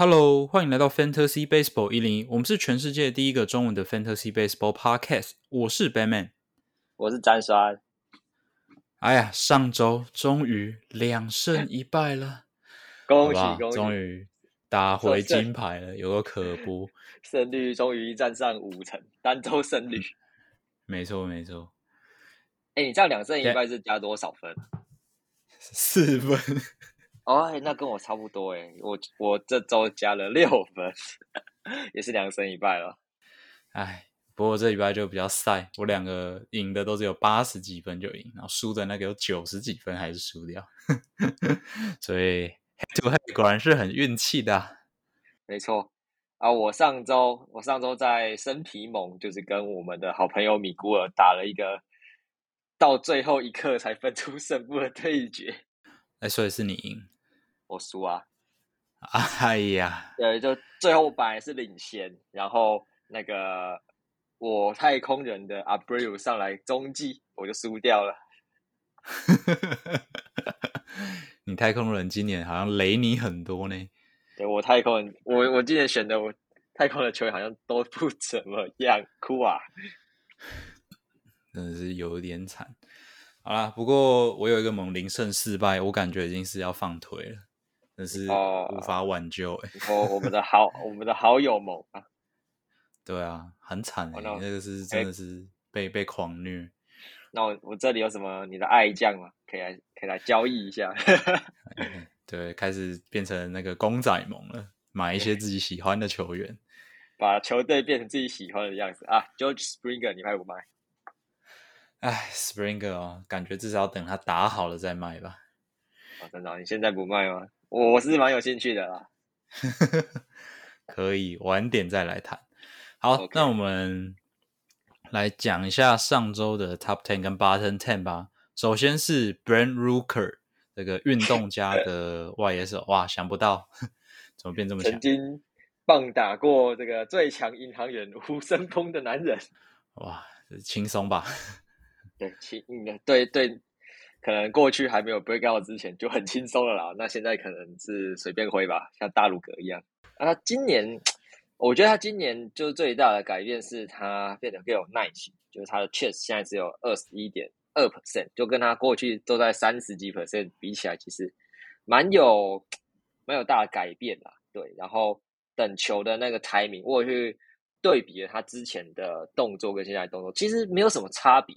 Hello，欢迎来到 Fantasy Baseball 一零一，我们是全世界第一个中文的 Fantasy Baseball Podcast。我是 Batman，我是詹山。哎呀，上周终于两胜一败了，恭喜恭喜！终于打回金牌了，有个可不？胜率终于站上五成，单周胜率。没错没错，哎、你这样两胜一败是加多少分？四分。哦，哎那跟我差不多哎，我我这周加了六分，也是两胜一败了。哎，不过这礼拜就比较晒，我两个赢的都只有八十几分就赢，然后输的那个有九十几分还是输掉，所以 head to head 果然是很运气的啊、没错啊，我上周我上周在生皮盟，就是跟我们的好朋友米古尔打了一个到最后一刻才分出胜负的对决，哎，所以是你赢。我输啊。哎呀，对，就最后本来是领先，然后那个我太空人的 Abreu 上来中继，我就输掉了。你太空人今年好像雷你很多呢。对我太空人，我我今年选的我太空的球员好像都不怎么样，哭啊！真的是有点惨。好啦，不过我有一个猛零胜四败，我感觉已经是要放腿了，真是哦无法挽救哎、我我们的好我们的好友盟啊，对啊，很惨哎、那个是真的是被被狂虐。那我我这里有什么你的爱将吗？可以来可以来交易一下。对，开始变成那个公仔盟了，买一些自己喜欢的球员。把球队变成自己喜欢的样子啊！George Springer，你卖不卖？哎，Springer 哦，感觉至少要等他打好了再卖吧。啊，真的哦，你现在不卖吗？我我是蛮有兴趣的啦。可以晚点再来谈。好那我们来讲一下上周的 Top Ten 跟 Bottom Ten 吧。首先是 Brand Rooker 这个运动家 的外野手，哇，想不到怎么变这么强曾？经棒打过这个最强银行员吴森峰的男人。哇，这轻松吧？对，轻嗯对对，可能过去还没有 break out 之前就很轻松了啦，那现在可能是随便挥吧，像大鲁格一样。啊，他今年我觉得他今年就是最大的改变是他变得更有耐心，就是他的 chase 现在只有二十一点二 percent，就跟他过去都在三十几 percent 比起来，其实蛮有蛮有大的改变啦。对，然后等球的那个 timing，我去对比了他之前的动作跟现在的动作，其实没有什么差别。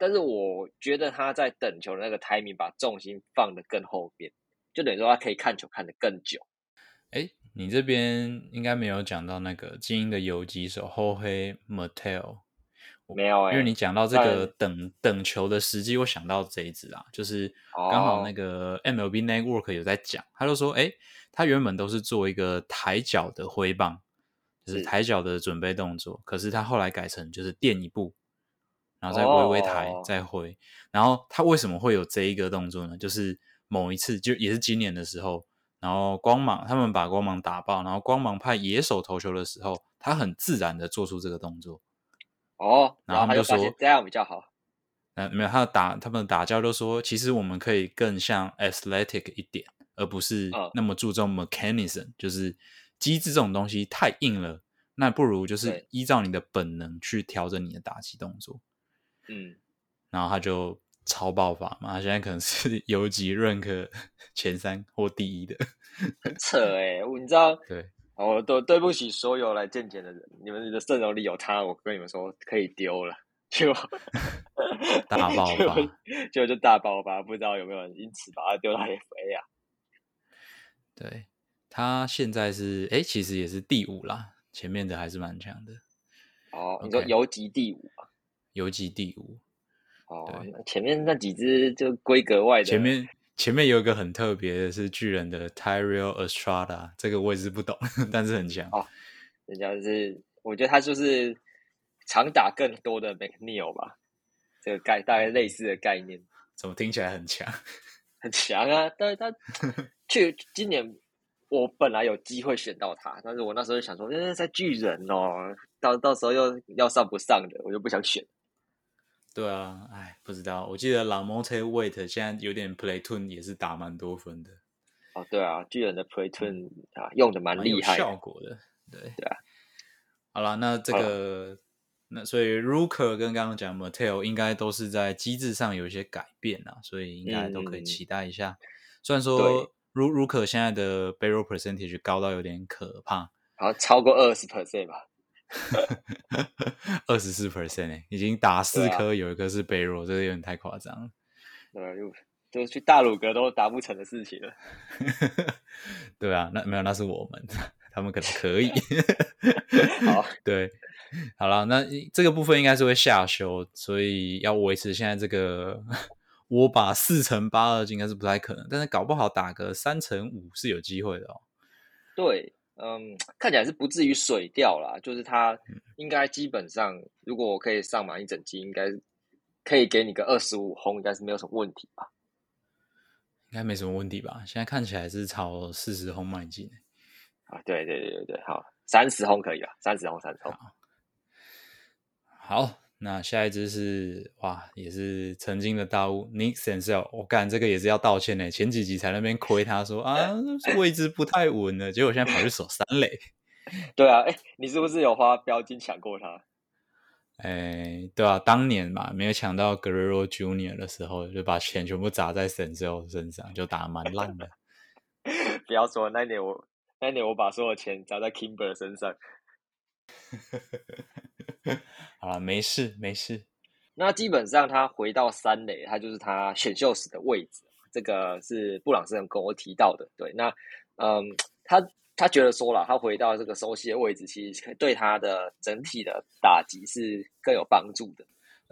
但是我觉得他在等球的那个 timing 把重心放得更后边，就等于说他可以看球看得更久。哎，你这边应该没有讲到那个精英的游击手后黑 Mattel。没有哎、因为你讲到这个等等球的时机，我想到这一支啊，就是刚好那哦个 MLB Network 有在讲，他就说，哎，他原本都是做一个抬脚的挥棒，就是是抬脚的准备动作，可是他后来改成就是垫一步，然后再微微抬、哦再挥，然后他为什么会有这一个动作呢？就是某一次就也是今年的时候，然后光芒他们把光芒打爆，然后光芒派野手投球的时候，他很自然的做出这个动作。哦，然后他们就说这样比较好。呃，没有，他打他们打教都说，其实我们可以更像 athletic 一点，而不是嗯那么注重 mechanism，、就是机制这种东西太硬了，那不如就是依照你的本能去调整你的打击动作。嗯，然后他就超爆发嘛，他现在可能是 游击 rank 前三或第一的。很扯哎、我你知道，对，我都对不起所有来见检的人，你们的阵容里有他，我跟你们说可以丢了，就 大爆发结果就大爆发，不知道有没有人因此把他丢到 FA 啊？对他现在是哎，其实也是第五啦，前面的还是蛮强的，哦，你说游击第五啊？游击第五。哦前面那几只就规格外的，前面前面有一个很特别的是巨人的 Tyrell Estrada，这个我也是不懂，但是很强。哦人家是，我觉得他就是常打更多的 McNeil 吧，这个概大概类似的概念，怎么听起来很强？很强啊。但是他 去今年我本来有机会选到他，但是我那时候就想说，呃，在巨人哦，到到时候又要上不上的，我就不想选。对啊，哎，不知道。我记得 Lamonte Wait 现在有点 Platoon 也是打蛮多分的。哦，对啊，巨人的 Play Twin 啊，用的蛮厉害，效果的。对对啊。好了，那这个那所以 Rooker 跟刚刚讲 Mattel 应该都是在机制上有一些改变啊，所以应该都可以期待一下。虽然说 Rooker 现在的 Barrel Percentage 高到有点可怕，好像超过二十 percent 吧。二十四 percent 哎，已经打四颗，有一颗是背弱，这个有点太夸张了。对，就就去大鲁阁都达不成的事情了。对啊，那没有，那是我们，他们可能可以。好，对，好了，那这个部分应该是会下修，所以要维持现在这个，我把四乘八二应该是不太可能，但是搞不好打个三乘五是有机会的哦。对。嗯，看起来是不至于水掉啦，就是它应该基本上，如果我可以上满一整机，应该可以给你个二十五轰，应该是没有什么问题吧？应该没什么问题吧？现在看起来是朝四十轰迈进。啊，对对对对对，好，三十轰可以了，三十轰，三十轰，好。那下一只是哇，也是曾经的大物 Nick Sensel，我干这个也是要道歉呢。前几集才那边亏他说啊 位置不太稳了，结果现在跑去守三垒。对啊，哎，你是不是有花标金抢过他？哎，对啊，当年嘛，没有抢到 Guerrero Junior 的时候，就把钱全部砸在 Senzel 身上，就打蛮烂的。不要说那年我那年我把所有钱砸在 Kimber 身上。好了，没事没事。那基本上他回到三垒，他就是他选秀时的位置。这个是布朗森跟我提到的。对，那嗯，他他觉得说了，他回到这个熟悉的位置，其实对他的整体的打击是更有帮助的。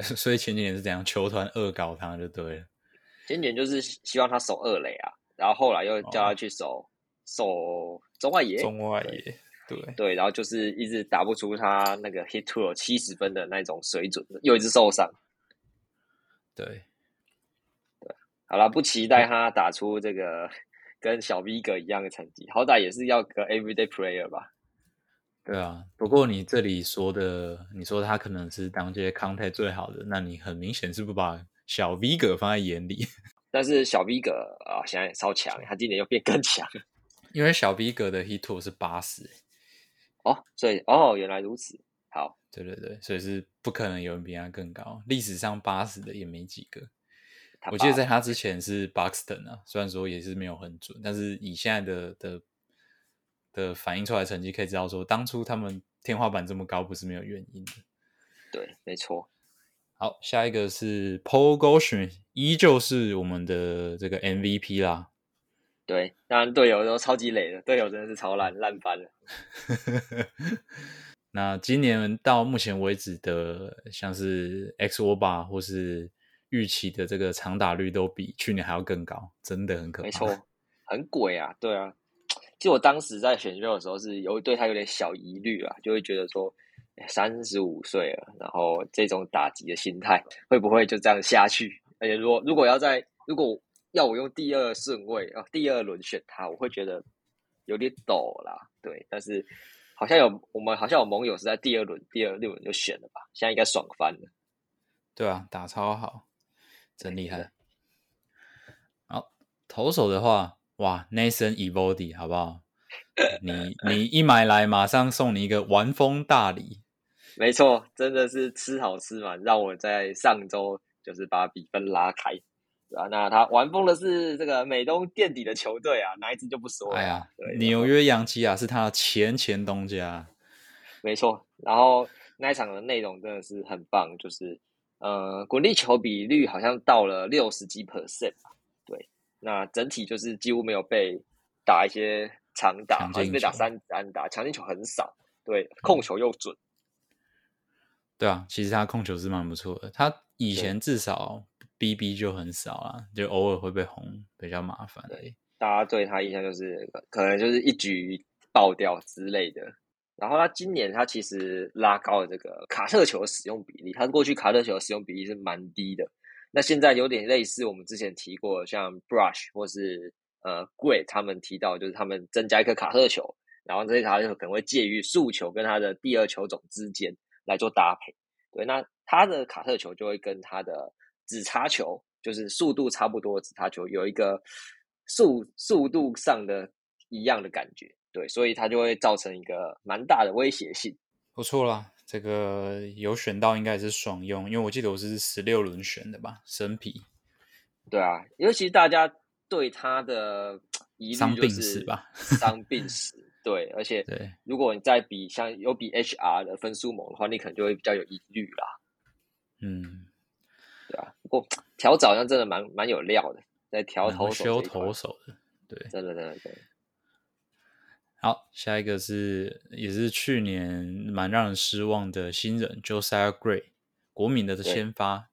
所以前几年是怎样，球团恶搞他就对了。前几年就是希望他守二垒啊，然后后来又叫他去守守中外野。中外野。对对，然后就是一直打不出他那个 hit to 七十分的那种水准，又一直受伤。对对，好了，不期待他打出这个跟小 V 哥一样的成绩，好歹也是要个 everyday player 吧。对啊，不过你这里说的，你说他可能是当届 contact 最好的，那你很明显是不把小 V 哥放在眼里。但是小 V 哥啊，现在超强，他今年又变更强，因为小 V 哥的 hit to 是八十。哦，所以哦，原来如此。好，对对对，所以是不可能有人比他更高。历史上八十的也没几个。我记得在他之前是 Buxton 啊，虽然说也是没有很准，但是以现在的的的反映出来成绩，可以知道说，当初他们天花板这么高，不是没有原因的。对，没错。好，下一个是 Paul Goldschmidt，依旧是我们的这个 MVP 啦。对，当然队友都超级累的，队友真的是超烂，烂翻了。那今年到目前为止的，像是 X 沃巴或是预期的这个长打率都比去年还要更高，真的很可怕。没 错，很鬼啊，对啊。其实我当时在选秀的时候是有对他有点小疑虑啊，就会觉得说，三十五岁了，然后这种打击的心态会不会就这样下去？而且如果如果要在如果要我用第二顺位啊，第二轮选他，我会觉得有点抖啦。对，但是好像有我们好像有盟友是在第二轮、第二六轮就选了吧？现在应该爽翻了。对啊，打超好，真厉害。好，投手的话，哇，Nathan Evody，好不好？你 你一买来，马上送你一个玩风大礼。没错，真的是吃好吃嘛，让我在上周就是把比分拉开。啊，那他玩疯的是这个美东垫底的球队啊，哪一支就不说了。哎呀，纽约洋基啊，是他前前东家，没错。然后那一场的内容真的是很棒，就是呃，滚地球比率好像到了六十几 percent 吧。对，那整体就是几乎没有被打一些长打，好像被打三三打，强进球很少。对，控球又准。对啊，其实他控球是蛮不错的，他以前至少。B B 就很少啊，就偶尔会被红，比较麻烦。对，大家对他印象就是可能就是一局爆掉之类的。然后他今年他其实拉高了这个卡特球的使用比例，他过去卡特球的使用比例是蛮低的。那现在有点类似我们之前提过，像 Brush 或是呃 Great 他们提到，就是他们增加一颗卡特球，然后这些卡特球可能会介于速球跟他的第二球种之间来做搭配。对，那他的卡特球就会跟他的。直插球就是速度差不多，直插球有一个速速度上的一样的感觉，对，所以它就会造成一个蛮大的威胁性。不错啦，这个有选到应该是爽用，因为我记得我是十六轮选的吧，神皮。对啊，尤其大家对他的疑虑就是死吧，伤病史。对，而且对，如果你再比像有比 HR 的分数猛的话，你可能就会比较有疑虑啦。嗯，对啊，不过调早好像真的蛮蛮有料的，在调投手修投手的，对，真的真的对。好，下一个是也是去年蛮让人失望的新人 Josiah Gray，国民的先发，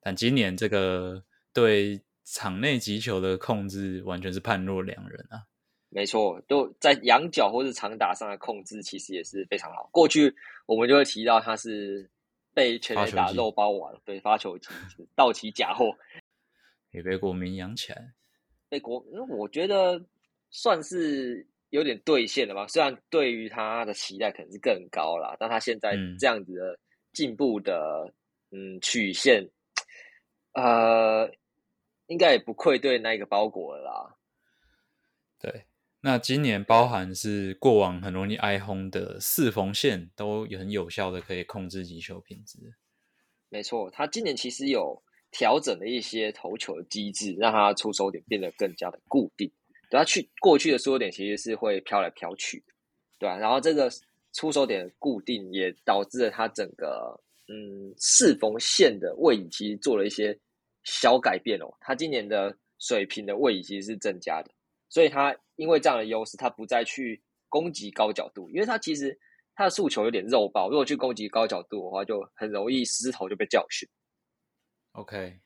但今年这个对场内击球的控制完全是判若两人啊。没错，都在仰角或是长打上的控制其实也是非常好。过去我们就会提到他是被全垒打肉包完，对发球机到期假货，也被国民养起来。被国，我觉得算是有点兑现了吧。虽然对于他的期待可能是更高了，但他现在这样子的进步的嗯曲线，呃，应该也不愧对那个包裹了啦。对。那今年包含是过往很容易挨轰的四缝线，都很有效的可以控制击球品质。没错，他今年其实有调整了一些投球的机制，让他出手点变得更加的固定。对他去过去的出手点其实是会飘来飘去，对吧？然后这个出手点固定也导致了他整个嗯四缝线的位移其实做了一些小改变哦。他今年的水平的位移其实是增加的。所以他因为这样的优势，他不再去攻击高角度，因为他其实他的诉求有点肉包。如果去攻击高角度的话，就很容易失头就被教训。OK，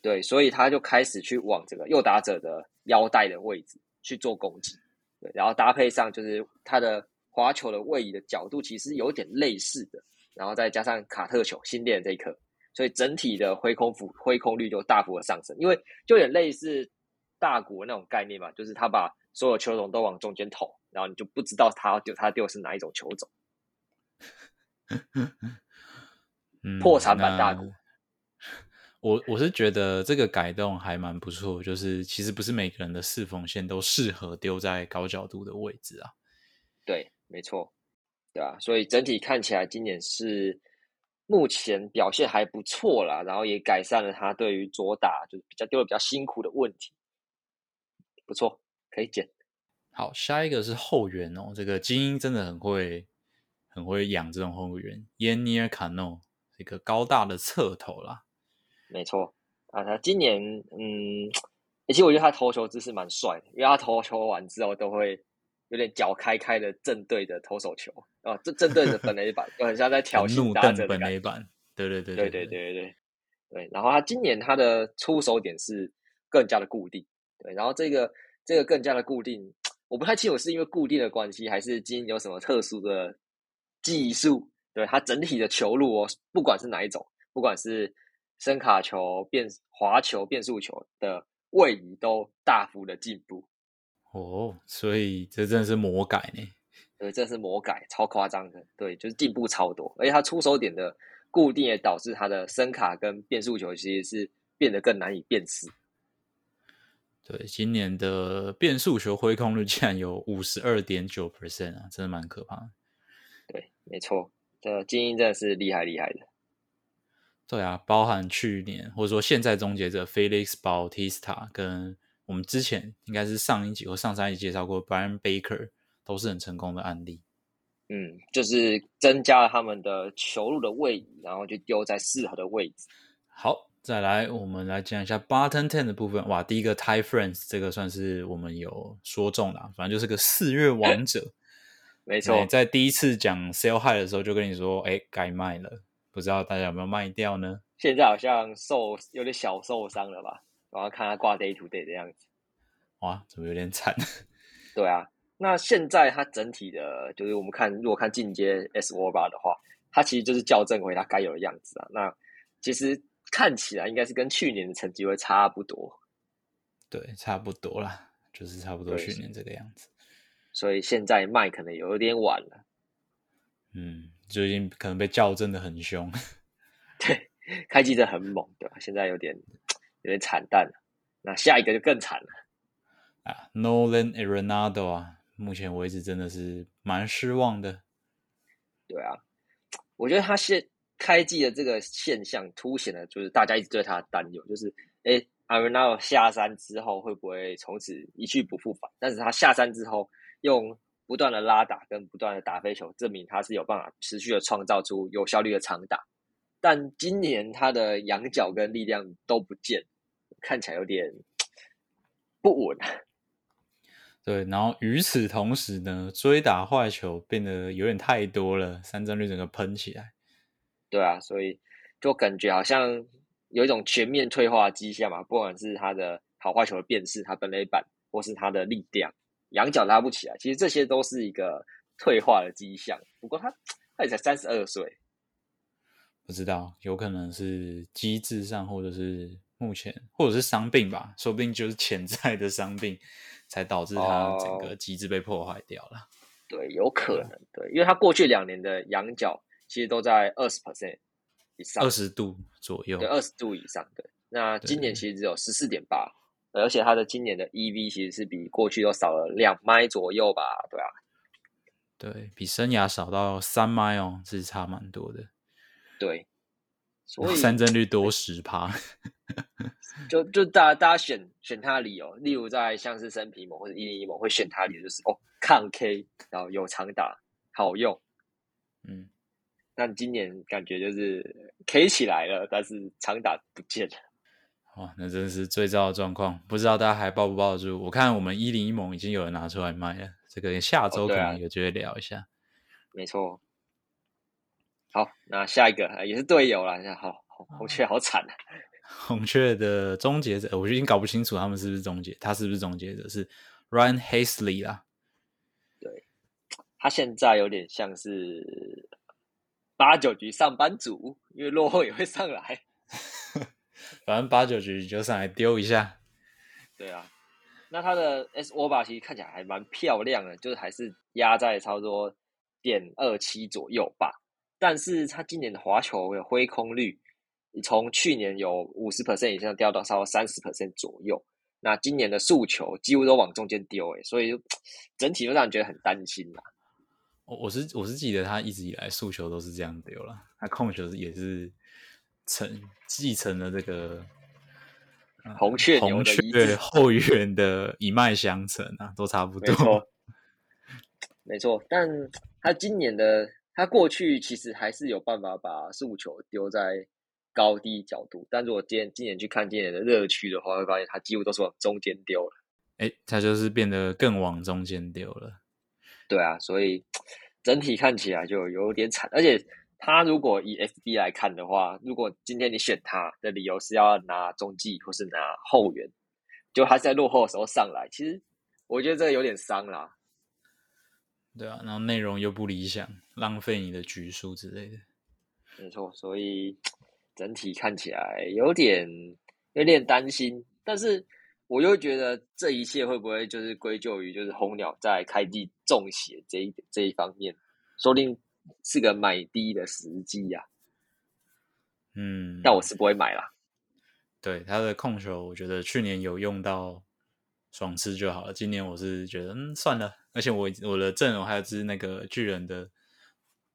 对，所以他就开始去往这个右打者的腰带的位置去做攻击。对，然后搭配上就是他的滑球的位移的角度其实有点类似的，然后再加上卡特球新练这一颗，所以整体的挥空幅挥空率就大幅的上升，因为就有点类似。大鼓那种概念嘛，就是他把所有球种都往中间投，然后你就不知道他丢他丢是哪一种球种。破产版大鼓，我我是觉得这个改动还蛮不错，就是其实不是每个人的四缝线都适合丢在高角度的位置啊。对，没错，对啊，所以整体看起来今年是目前表现还不错啦，然后也改善了他对于左打就是比较丢的比较辛苦的问题。不错，可以剪。好，下一个是后援哦。这个精英真的很会，很会养这种后援。耶尼尔卡诺，一个高大的侧头啦。没错啊，他今年嗯，其实我觉得他投球姿势蛮帅的，因为他投球完之后都会有点脚开开的正对着投手球啊，正正对着本垒板，就很像在挑衅打者本垒板。对对对对对对对对。然后他今年他的出手点是更加的固定。对，然后这个这个更加的固定，我不太清楚是因为固定的关系，还是基因有什么特殊的技术？对它整体的球路哦，不管是哪一种，不管是声卡球、变滑球、变速球的位移都大幅的进步。哦，所以这真的是魔改呢？对，这是魔改，超夸张的。对，就是进步超多，而且它出手点的固定也导致它的声卡跟变速球其实是变得更难以辨识。对，今年的变速球挥空率竟然有五十二点九 percent 啊，真的蛮可怕的。对，没错，这精英真的是厉害厉害的。对啊，包含去年或者说现在终结者 Felix Bautista，跟我们之前应该是上一集或上上一集介绍过 Brian Baker，都是很成功的案例。嗯，就是增加了他们的球路的位移，然后就丢在适合的位置。好。再来，我们来讲一下 button ten 的部分。哇，第一个 Ty Friends 这个算是我们有说中了，反正就是个四月王者。没错，在第一次讲 sell high 的时候就跟你说，哎，该卖了，不知道大家有没有卖掉呢？现在好像受有点小受伤了吧？我要看他挂 day to day 的样子。哇，怎么有点惨？对啊，那现在它整体的，就是我们看，如果看进阶 S o 八的话，它其实就是校正回它该有的样子啊。那其实。看起来应该是跟去年的成绩会差不多，对，差不多啦，就是差不多去年这个样子。所以现在卖可能有点晚了。嗯，最近可能被校正的很凶。对，开机的很猛，对吧？现在有点有点惨淡了。那下一个就更惨了。啊，Nolan Arenado 啊，目前为止真的是蛮失望的。对啊，我觉得他现开季的这个现象凸显了，就是大家一直对他的担忧，就是哎阿瑞纳尔下山之后会不会从此一去不复返？但是他下山之后用不断的拉打跟不断的打飞球，证明他是有办法持续的创造出有效率的长打。但今年他的仰角跟力量都不见，看起来有点不稳。对，然后与此同时呢，追打坏球变得有点太多了，三振率整个喷起来。对啊，所以就感觉好像有一种全面退化迹象嘛，不管是他的好坏球的辨识，他本垒板或是他的力量，仰角拉不起来，其实这些都是一个退化的迹象。不过他他也才三十二岁。不知道，有可能是机制上，或者是目前，或者是伤病吧，说不定就是潜在的伤病，才导致他整个机制被破坏掉了。对，有可能，对，因为他过去两年的仰角其实都在二十 percent 以上，二十度左右，对，二十度以上的。那今年其实只有十四点八，而且它的今年的 EV 其实是比过去都少了两迈左右吧？对啊，对比生涯少到三迈哦，是差蛮多的。对，所以三振率多十趴，就就大家大家选选它的理由，例如在像是生皮某或者一零一某会选它的理由就是哦抗 K，然后有长打好用，嗯，但今年感觉就是 K 起来了，但是长打不见了，哇，那真是最糟的状况，不知道大家还抱不抱得住？我看我们一零一盟已经有人拿出来卖了，这个下周可能有机会聊一下，没错。好，那下一个也是队友了。好，红雀好惨啊！红雀的终结者，我已经搞不清楚他们是不是终结，他是不是终结者？是 Ryan Hasley 啦。对，他现在有点像是八九局上班族，因为落后也会上来。反正八九局就上来丢一下。对啊，那他的 S O 把其实看起来还蛮漂亮的，就是还是压在差不多点二七左右吧。但是他今年的滑球的挥空率，从去年有五十 percent 以上掉到稍微三十 percent 左右。那今年的速球几乎都往中间丢，诶，所以整体就让人觉得很担心啦。我我是我是记得他一直以来诉求都是这样丢了，他控球也是承继承了这个红雀红雀后援的一脉相承啊，都差不多。没错，没错，但他今年的。他过去其实还是有办法把速球丢在高低角度，但如果今今年去看今年的热区的话，会发现他几乎都是往中间丢了。哎，他就是变得更往中间丢了。对啊，所以整体看起来就有点惨。而且他如果以 FB 来看的话，如果今天你选他的理由是要拿中继或是拿后援，就他在落后的时候上来，其实我觉得这个有点伤啦。对啊，然后内容又不理想，浪费你的局数之类的。没错，所以整体看起来有点有点担心，但是我又觉得这一切会不会就是归咎于就是红鸟在开季中邪这一这一方面，说不定是个买低的时机呀。嗯，但我是不会买啦。对他的控球，我觉得去年有用到。爽吃就好了。今年我是觉得，嗯，算了。而且我我的阵容还有只那个巨人的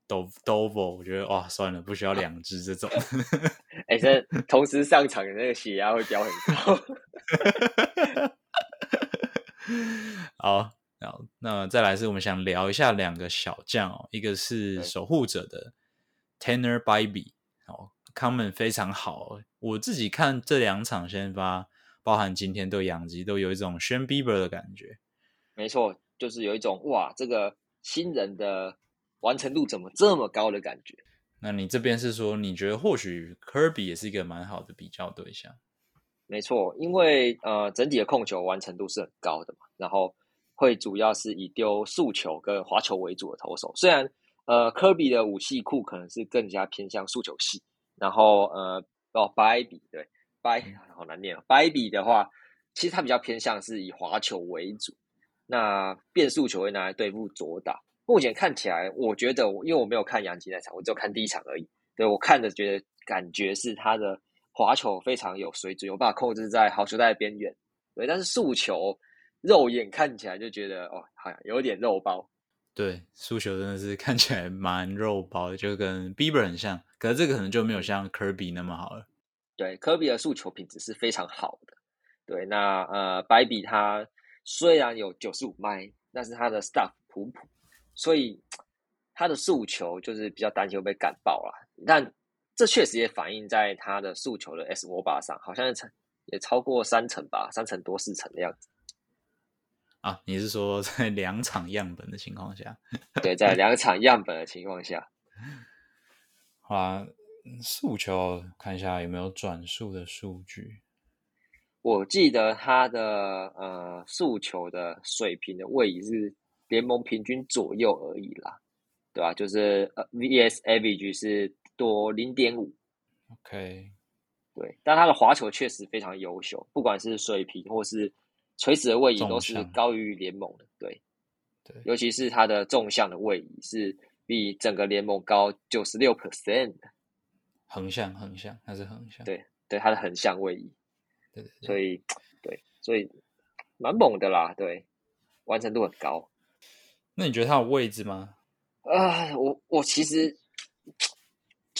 Do Dovo，我觉得哇，算了，不需要两只这种。哎，这同时上场的那个血压会飙很高。好，好，那再来是我们想聊一下两个小将哦，一个是守护者的 Tanner Bybee，哦，comment 非常好。我自己看这两场先发。包含今天对养鸡都有一种 Shane Bieber 的感觉，没错，就是有一种哇，这个新人的完成度怎么这么高的感觉？那你这边是说，你觉得或许 Kirby 也是一个蛮好的比较对象？没错，因为呃，整体的控球完成度是很高的嘛，然后会主要是以丢速球跟滑球为主的投手。虽然呃，Kirby 的武器库可能是更加偏向速球系，然后呃，哦，白比对。白好难念哦。掰比的话，其实他比较偏向是以滑球为主，那变速球会拿来对付左打。目前看起来，我觉得，因为我没有看杨基那场，我只有看第一场而已。对我看着觉得感觉是他的滑球非常有水准，有办法控制在好球带边缘。对，但是速球肉眼看起来就觉得哦，好像有点肉包。对，速球真的是看起来蛮肉包的，就跟 Bieber 很像，可是这个可能就没有像 Kirby 那么好了。对，科比的速球品质是非常好的。对，那呃，白比他虽然有九十五迈，但是他的 stuff 普普，所以他的速球就是比较担心会被赶爆啦。但这确实也反映在他的诉求的 S 握把上，好像成也超过三成吧，三成多四成的样子。啊，你是说在两场样本的情况下？对，在两场样本的情况下，好啊，诉求看一下有没有转速的数据。我记得他的呃诉求的水平的位移是联盟平均左右而已啦，对吧？就是呃 VS average 是多零点五。OK，对，但他的滑球确实非常优秀，不管是水平或是。垂直的位移都是高于联盟的，对，对，尤其是他的纵向的位移是比整个联盟高九十六 percent 的。横向，横向，它是横向，对，对，它的横向位移，对，所以，对，所以蛮猛的啦，对，完成度很高。那你觉得它有位置吗？啊，我我其实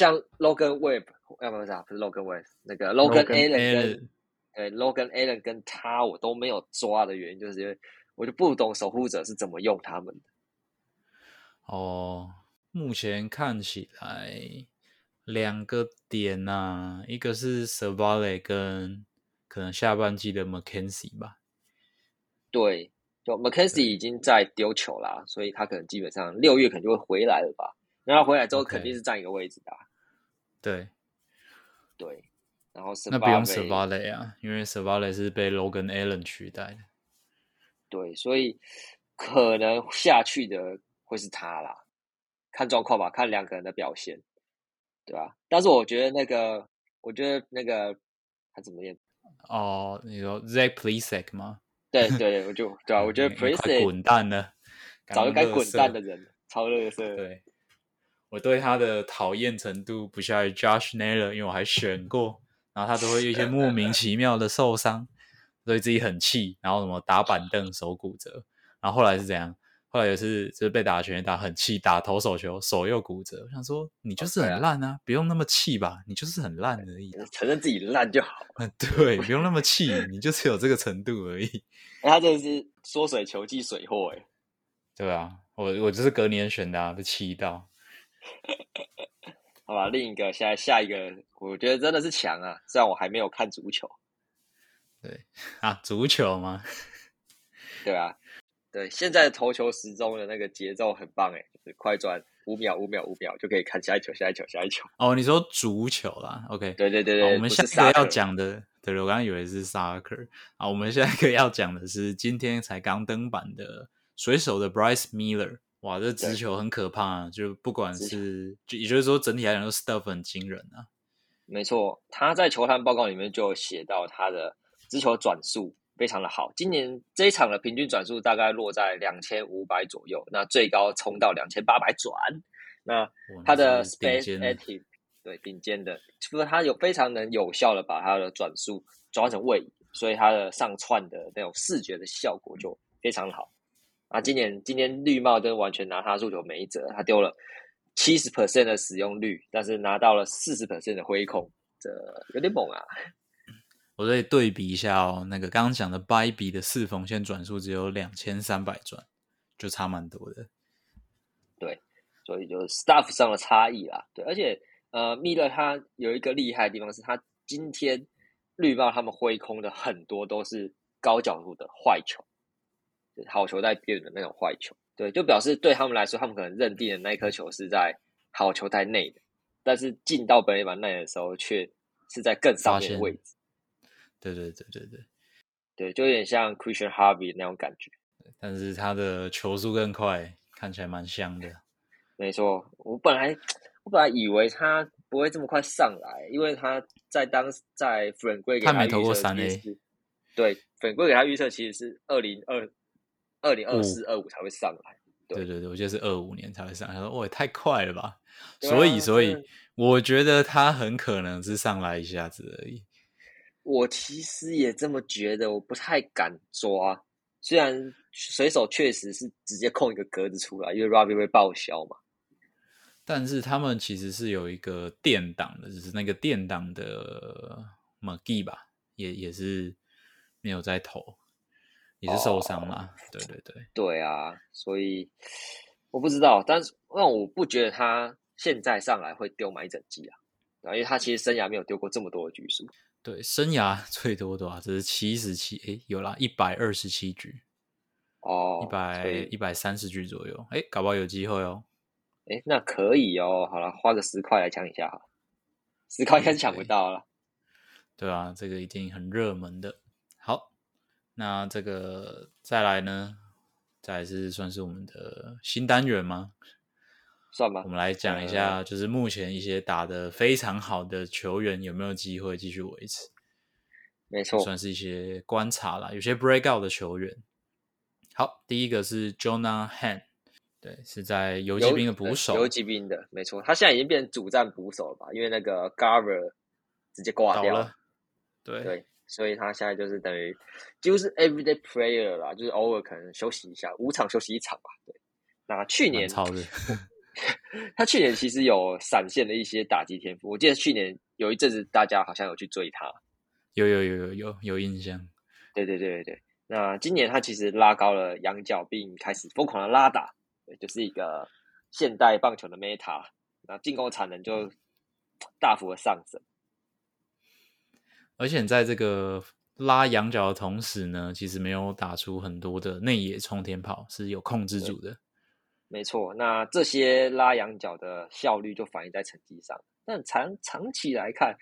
像 Logan Webb，要不是啊，不是 Logan Webb，那个 Logan Allen。对，Logan Allen 跟他我都没有抓的原因，就是因为我就不懂守护者是怎么用他们的。哦，目前看起来两个点呐，一个是 s a v a l e 跟可能下半季的 McKenzie 吧。对，就 McKenzie 已经在丢球啦，所以他可能基本上六月可能就会回来了吧。那他回来之后肯定是占一个位置的。对，对。然后那不用 s a v a l e 啊，因为 s a v a l e 是被 Logan Allen 取代的。对，所以可能下去的会是他啦，看状况吧，看两个人的表现，对吧？但是我觉得那个，我觉得那个他怎么念？哦，你说 Zach Plesac 吗？对对，我就对啊，我觉得 Plesac 滚蛋了，早就该滚蛋的人，超热色。对，我对他的讨厌程度不下于 Josh Naylor，因为我还选过。然后他都会有一些莫名其妙的受伤，所以自己很气，然后什么打板凳手骨折，然后后来是怎样？后来也是就是被打拳打很气，打投手球手又骨折。我想说你就是很烂啊，不用那么气吧？你就是很烂而已，承认自己烂就好。嗯，对，不用那么 气，你就是有这个程度而已。他这是缩水球技水货哎，对啊，我我就是隔年选的，啊被气到。好吧，另一个现在下一个，我觉得真的是强啊！虽然我还没有看足球，对啊，足球吗？对啊，对，现在投球时钟的那个节奏很棒哎，就是快转五秒、五秒、五秒就可以看下一球、下一球、下一球。哦，你说足球啦？OK，对对对对，我们下一个要讲的，对我刚刚以为是 soccer 啊，我们下一个要讲的是今天才刚登板的水手的 Bryce Miller。哇，这直球很可怕，啊！就不管是就也就是说，整体来讲，都 stuff 很惊人啊。没错，他在球探报告里面就写到他的直球转速非常的好，今年这一场的平均转速大概落在两千五百左右，那最高冲到两千八百转。那他的 space active 对顶尖的，就是他有非常能有效的把他的转速转成位移，所以他的上窜的那种视觉的效果就非常好。啊，今年今天绿帽灯完全拿他入球没辙，他丢了七十 percent 的使用率，但是拿到了四十 percent 的挥空，这有点猛啊！我再对比一下哦，那个刚刚讲的 b 比的四缝线转速只有两千三百转，就差蛮多的。对，所以就是 staff 上的差异啦。对，而且呃，密勒他有一个厉害的地方是，他今天绿帽他们挥空的很多都是高角度的坏球。好球带边的那种坏球，对，就表示对他们来说，他们可能认定的那一颗球是在好球带内的，但是进到本垒板内的时候，却是在更上面的位置。对对对对对，对，就有点像 Christian Harvey 那种感觉。但是他的球速更快，看起来蛮香的。没错，我本来我本来以为他不会这么快上来，因为他在当在粉贵给他没投过三 A，对，粉贵给他预测其实是二零二。二零二四二五才会上来，对对对，我觉得是二五年才会上。他说：“哇，太快了吧！”所以，所以我觉得他很可能是上来一下子而已。我其实也这么觉得，我不太敢抓。虽然水手确实是直接空一个格子出来，因为 Robbie 会报销嘛。但是他们其实是有一个垫档的，只是那个垫档的 McGee 吧，也也是没有在投，也是受伤了。对对对，对啊，所以我不知道，但是那我不觉得他现在上来会丢满一整季啊，因为他其实生涯没有丢过这么多的局数。对，生涯最多的啊，只是七十七，诶，有啦，一百二十七局，哦，一百一百三十局左右，哎，搞不好有机会哦。哎，那可以哦。好了，花个十块来抢一下哈，十块应该抢不到了。对啊，这个一定很热门的。好，那这个再来呢？再是算是我们的新单元吗？算吧。我们来讲一下，就是目前一些打的非常好的球员有没有机会继续维持？没错，算是一些观察啦。有些 breakout 的球员。好，第一个是 Jonah Han。对，是在游击兵的捕手。游击兵的，没错。他现在已经变成主战捕手了吧？因为那个 Garver 直接挂掉了。对对，所以他现在就是等于几乎是 everyday player 啦，就是偶尔可能休息一下，五场休息一场吧。对。那去年 他去年其实有闪现的一些打击天赋。我记得去年有一阵子大家好像有去追他，有有有有有有印象。对对对对对。那今年他其实拉高了仰角，并开始疯狂的拉打。就是一个现代棒球的 meta，那进攻产能就大幅的上升，而且在这个拉羊角的同时呢，其实没有打出很多的内野冲天炮，是有控制住的。没错，那这些拉羊角的效率就反映在成绩上。但长长期来看，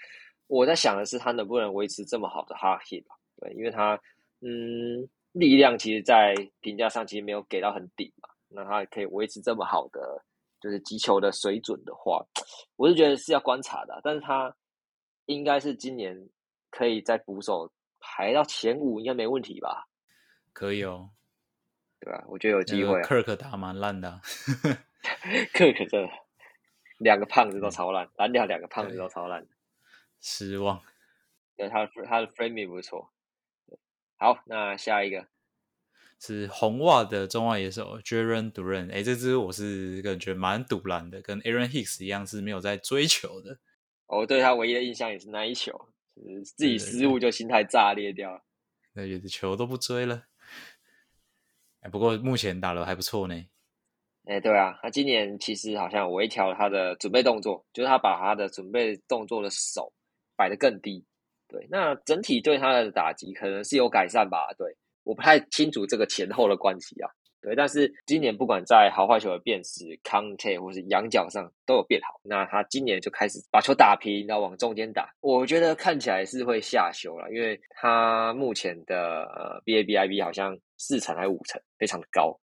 我在想的是他能不能维持这么好的 hard hit 吧？对，因为他嗯力量其实，在评价上其实没有给到很顶嘛。那他可以维持这么好的就是击球的水准的话，我是觉得是要观察的。但是他应该是今年可以在捕手排到前五，应该没问题吧？可以哦，对吧？我觉得有机会。克克打蛮烂的，克克真的两个胖子都超烂，蓝鸟两个胖子都超烂，失望。对他的他的 framing 不错。好，那下一个。是红袜的中外野手 Jaren Duran，哎，这支我是感觉蛮堵拦的，跟 Aaron Hicks 一样是没有在追求的。我对他唯一的印象也是那一球，自己失误就心态炸裂掉，那有的球都不追了。哎，不过目前打的还不错呢。哎，对啊，他今年其实好像微调他的准备动作，就是他把他的准备动作的手摆得更低。对，那整体对他的打击可能是有改善吧？对。我不太清楚这个前后的关系啊，对，但是今年不管在好坏球的辨识、康泰或是仰角上都有变好。那他今年就开始把球打平，然后往中间打。我觉得看起来是会下修了，因为他目前的呃 BABIB 好像四成还是五成，非常的高，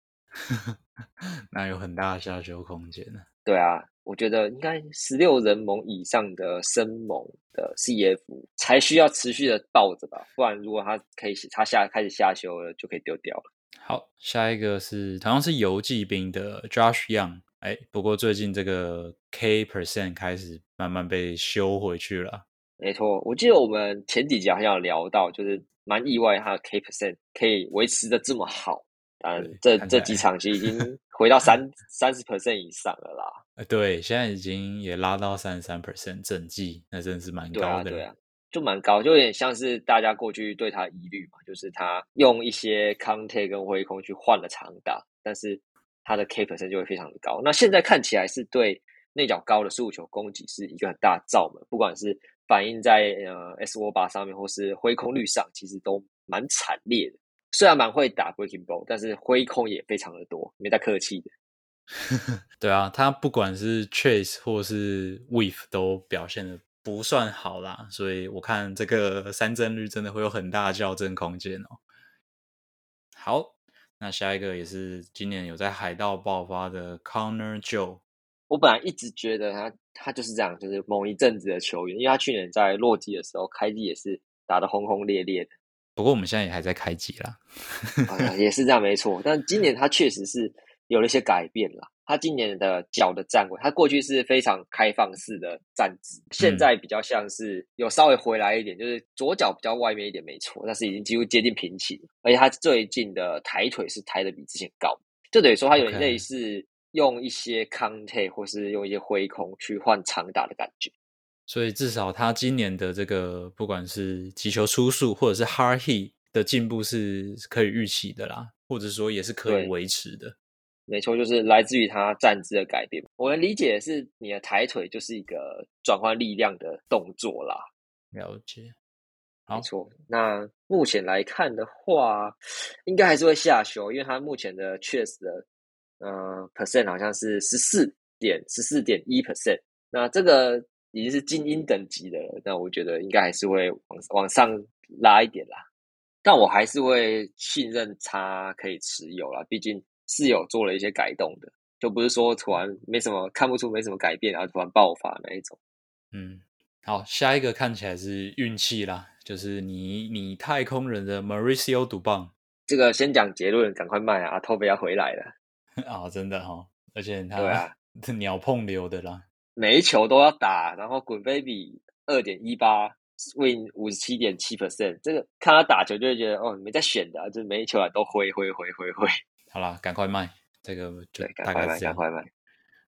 那有很大的下修空间呢。对啊。我觉得应该十六人盟以上的生盟的 CF 才需要持续的抱着吧，不然如果他可以他下开始下修了，就可以丢掉了。好，下一个是同样是游击兵的 Josh Young，哎，不过最近这个 K percent 开始慢慢被修回去了。没错，我记得我们前几集好像有聊到，就是蛮意外他的 K percent 可以维持的这么好，嗯，这这几场其实已经 回到三三十 percent 以上了啦。呃，对，现在已经也拉到三十三 percent 整季，那真的是蛮高的，对啊，就蛮高，就有点像是大家过去对他疑虑嘛，就是他用一些康泰跟挥空去换了长打，但是他的 K 本身就会非常的高。那现在看起来是对内角高的速球攻击是一个很大的罩门，不管是反映在呃 S 握把上面，或是挥空率上，其实都蛮惨烈的。虽然蛮会打 breaking ball，但是挥空也非常的多，没太客气的。对啊，他不管是 chase 或是 weave 都表现的不算好啦，所以我看这个三振率真的会有很大的校正空间哦。好，那下一个也是今年有在海盗爆发的 Connor Joe。我本来一直觉得他他就是这样，就是某一阵子的球员，因为他去年在洛基的时候开机也是打得轰轰烈烈的。不过我们现在也还在开机啦，也是这样没错。但今年他确实是。有了一些改变啦。他今年的脚的站位，他过去是非常开放式的站姿，现在比较像是有稍微回来一点，就是左脚比较外面一点，没错，但是已经几乎接近平起，而且他最近的抬腿是抬的比之前高，就等于说他有点类似用一些 conte 或是用一些挥空去换长打的感觉。所以至少他今年的这个不管是击球出速或者是 hard hit 的进步是可以预期的啦，或者说也是可以维持的。没错，就是来自于他站姿的改变。我的理解是，你的抬腿就是一个转换力量的动作啦。了解，没错。那目前来看的话，应该还是会下修，因为他目前的确实的呃 percent 好像是十四点十四点一 percent。那这个已经是精英等级的了。那我觉得应该还是会往往上拉一点啦。但我还是会信任他可以持有啦，毕竟。是有做了一些改动的，就不是说突然没什么看不出没什么改变，然后突然爆发那一种。嗯，好，下一个看起来是运气啦，就是你你太空人的 Mauricio 赌棒，这个先讲结论，赶快卖啊！托比要回来了啊，真的哈，而且他对啊，鸟碰流的啦，每一球都要打，然后滚飞比二点一八，win 五十七点七 percent，这个看他打球就会觉得哦，没在选的，就是每一球啊都挥挥挥挥挥。好啦，赶快卖这个，就大概这样。赶快卖，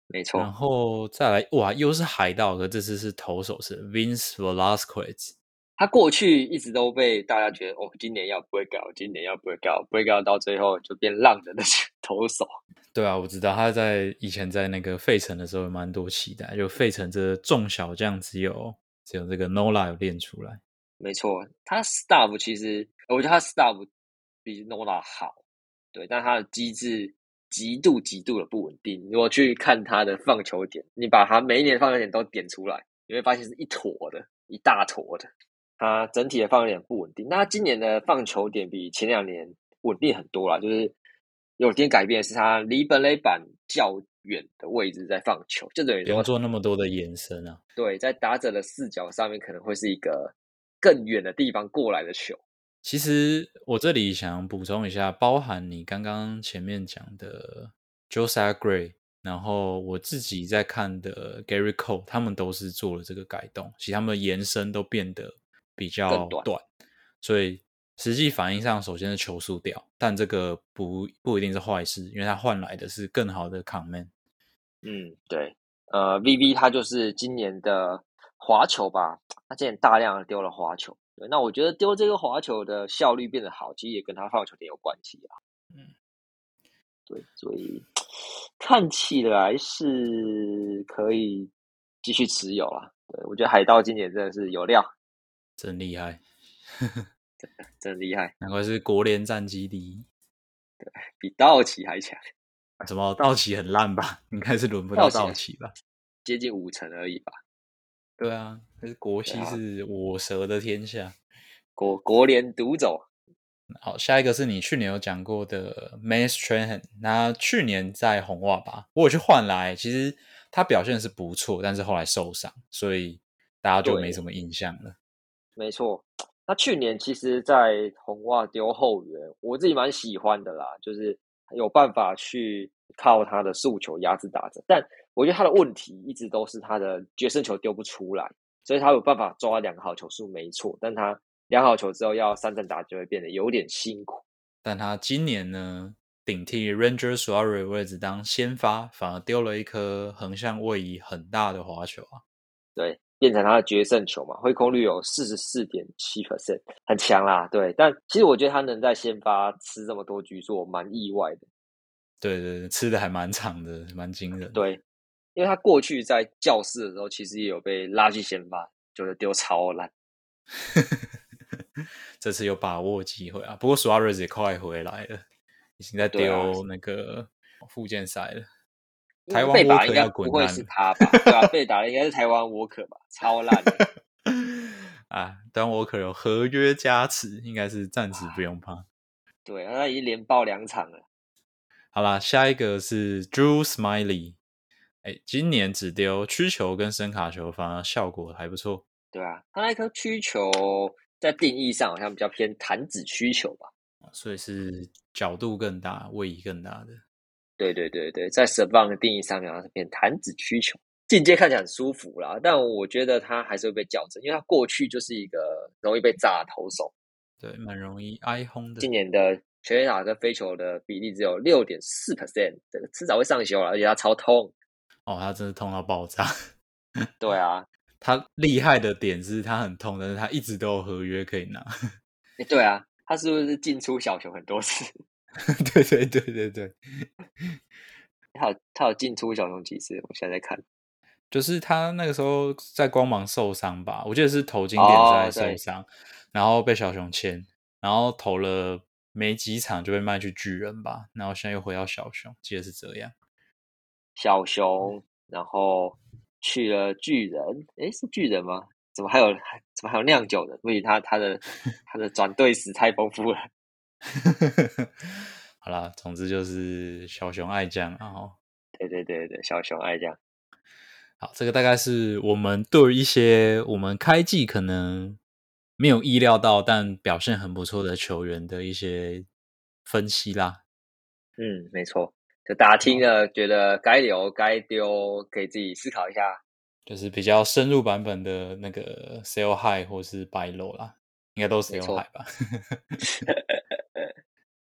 没错。然后再来，哇，又是海盗，可这次是投手是 Vince Velasquez。他过去一直都被大家觉得，哦，今年要不会搞，今年要不会搞，不会搞，到最后就变浪的那 些投手。对啊，我知道他在以前在那个费城的时候有蛮多期待，就费城这众小将只有只有这个 Nola 有练出来。没错，他 Staff 其实我觉得他 Staff 比 Nola 好。对，但他的机制极度极度的不稳定。如果去看他的放球点，你把它每一年放球点都点出来，你会发现是一坨的，一大坨的。他整体的放球点不稳定。那今年的放球点比前两年稳定很多了，就是有点改变，是他离本垒板较远的位置在放球，就等于不用做那么多的延伸啊。对，在打者的视角上面，可能会是一个更远的地方过来的球。其实我这里想补充一下，包含你刚刚前面讲的 Josiah Gray，然后我自己在看的 Gary Cole，他们都是做了这个改动，其实他们的延伸都变得比较短，所以实际反应上，首先是球速掉，但这个不不一定是坏事，因为它换来的是更好的 command。嗯，对，呃，VV 他就是今年的滑球吧，他今年大量丢了滑球。对，那我觉得丢这个滑球的效率变得好，其实也跟他放球点有关系啊。嗯，对，所以看起来是可以继续持有了。对我觉得海盗今年真的是有料，真厉害，真的真厉害，难怪是国联战绩第一，对比道奇还强。什么道奇很烂吧？应该是轮不到道奇吧？接近五成而已吧。对啊，是国西是我蛇的天下，国国联独走。好，下一个是你去年有讲过的 Max Trahan，那去年在红袜吧，我有去换来，其实他表现是不错，但是后来受伤，所以大家就没什么印象了。没错，他去年其实，在红袜丢后援，我自己蛮喜欢的啦，就是有办法去靠他的速球压制打者，但。我觉得他的问题一直都是他的决胜球丢不出来，所以他有办法抓两个好球数没错，但他两好球之后要三振打就会变得有点辛苦。但他今年呢，顶替 Ranger Suarez 位置当先发，反而丢了一颗横向位移很大的滑球啊。对，变成他的决胜球嘛，挥空率有四十四点七 percent，很强啦。对，但其实我觉得他能在先发吃这么多局数，我蛮意外的。对对对，吃的还蛮长的，蛮惊人。对。因为他过去在教室的时候，其实也有被拉去先发，就是丢超烂。这次有把握机会啊！不过 Suarez 也快回来了，已经在丢那个附件赛了。台湾沃克应该不会是他吧？对啊，被打的应该是台湾沃克吧？超烂 啊！但沃克有合约加持，应该是暂时不用怕。对，他已经连爆两场了。好啦，下一个是 Drew Smiley。哎，今年只丢曲球跟声卡球，反而效果还不错。对啊，他那颗曲球在定义上好像比较偏弹指曲球吧，所以是角度更大、位移更大的。对对对对，在 s u b 的定义上面，它是偏弹指需求，进阶看起来很舒服啦。但我觉得他还是会被校正，因为他过去就是一个容易被炸的投手，对，蛮容易挨轰的。今年的全垒打跟飞球的比例只有六点四 percent，这个迟早会上修了，而且他超痛。哦，他真的痛到爆炸。对啊，他厉害的点是他很痛，但是他一直都有合约可以拿。对啊，他是不是进出小熊很多次？对对对对对，他有他有进出小熊几次？我现在在看，就是他那个时候在光芒受伤吧，我记得是投经典赛受伤，然后被小熊签，然后投了没几场就被卖去巨人吧，然后现在又回到小熊，记得是这样。小熊，然后去了巨人，诶，是巨人吗？怎么还有怎么还有酿酒的？所以他他的 他的转队史太丰富了。好啦，总之就是小熊爱将啊！对对对对，小熊爱酱。好，这个大概是我们对于一些我们开季可能没有意料到，但表现很不错的球员的一些分析啦。嗯，没错，就大家听了觉得该留该丢，可以自己思考一下。就是比较深入版本的那个 Sell High 或是 Buy Low 啦，应该都是 Sell High 吧。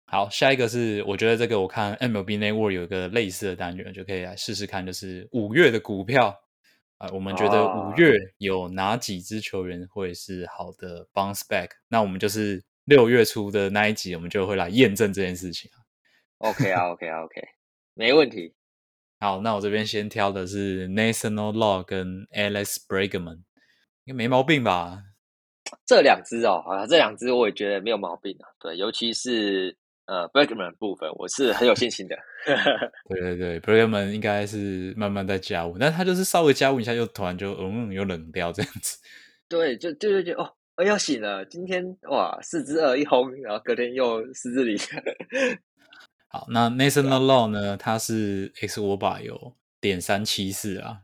好，下一个是我觉得这个我看 MLB Network 有一个类似的单元，就可以来试试看，就是五月的股票啊，我们觉得五月有哪几支球员会是好的 bounce back？那我们就是六月初的那一集，我们就会来验证这件事情 OK 啊，OK 啊，OK，没问题。好，那我这边先挑的是 National Law 跟 Alex Bregman，应该没毛病吧？这两只哦，啊，这两只我也觉得没有毛病啊。对，尤其是。呃 b r e g m a n 部分我是很有信心的。对对对 b r e g m a n 应该是慢慢在加温，但他就是稍微加温一下，又突然就嗯又冷掉这样子。对，就就就就哦，要醒了，今天哇四支二一轰，然后隔天又四支零。好，那 National Law 呢？它是 X 五把有点三七四啊，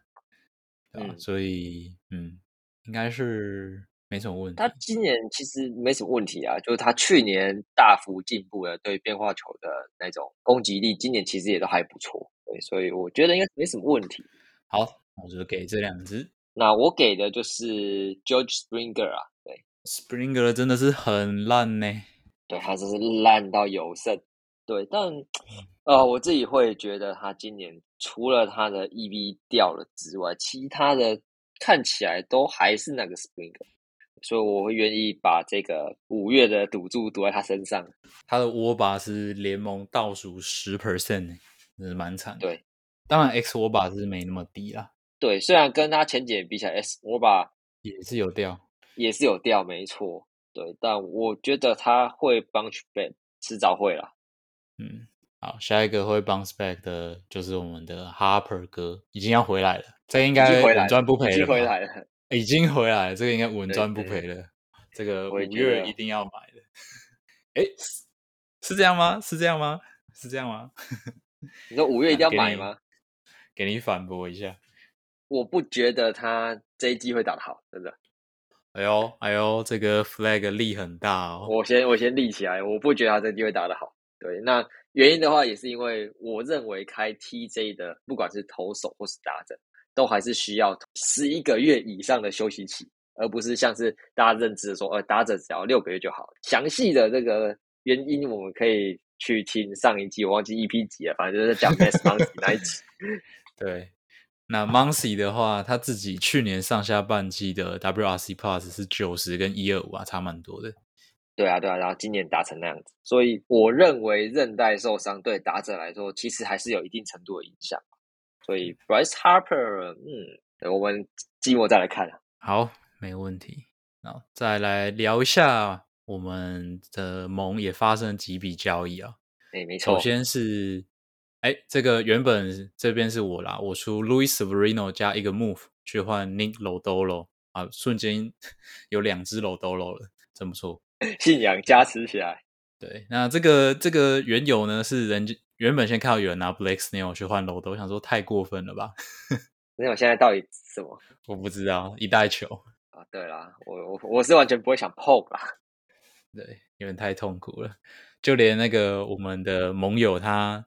嗯，所以嗯，应该是。没什么问题。他今年其实没什么问题啊，就是他去年大幅进步了对变化球的那种攻击力，今年其实也都还不错。对，所以我觉得应该没什么问题。好，我就给这两只。那我给的就是 George Springer 啊，对，Springer 真的是很烂呢。对，他真是烂到有剩。对，但呃，我自己会觉得他今年除了他的 EV 掉了之外，其他的看起来都还是那个 Springer。所以我会愿意把这个五月的赌注赌在他身上。他的握把是联盟倒数十 percent，真是蛮惨。对，当然 X 握把是没那么低啦。对，虽然跟他前几年比起来，S 握把也是有掉，也是有掉，没错。对，但我觉得他会 bounce back，迟早会啦。嗯，好，下一个会 bounce back 的就是我们的 Harper 哥，已经要回来了，这应该稳赚不赔了。回来了。已经回来了，这个应该稳赚不赔了。这个五月一定要买的。哎，是这样吗？是这样吗？是这样吗？你说五月一定要买吗？给你反驳一下。我不觉得他这一季会打得好，真的。哎呦，哎呦，这个 flag 力很大哦。我先我先立起来，我不觉得他这季会打得好。对，那原因的话，也是因为我认为开 TJ 的，不管是投手或是打者。都还是需要十一个月以上的休息期，而不是像是大家认知的说，呃，打者只要六个月就好。详细的这个原因，我们可以去听上一季，我忘记 EP 几了，反正就是讲 Best Money 那一集。对，那 Money 的话，他自己去年上下半季的 WRC Plus 是九十跟一二五啊，差蛮多的。对啊，对啊，然后今年打成那样子，所以我认为韧带受伤对打者来说，其实还是有一定程度的影响。所以 Bryce Harper，嗯，我们寂寞再来看。好，没问题。那再来聊一下我们的盟也发生几笔交易啊？哎，没错。首先是，哎，这个原本这边是我啦，我出 Louis Severino 加一个 Move 去换 Nick Lodolo 啊，瞬间 有两只 Lodolo 了，真不错。信仰加持起来。对，那这个这个缘由呢，是人家。原本先看到有人拿 Blake Snell 去换 Lodo，我想说太过分了吧？那我现在到底什么？我不知道，一袋球啊！对啦，我我我是完全不会想 Poke 啦。对，有点太痛苦了。就连那个我们的盟友他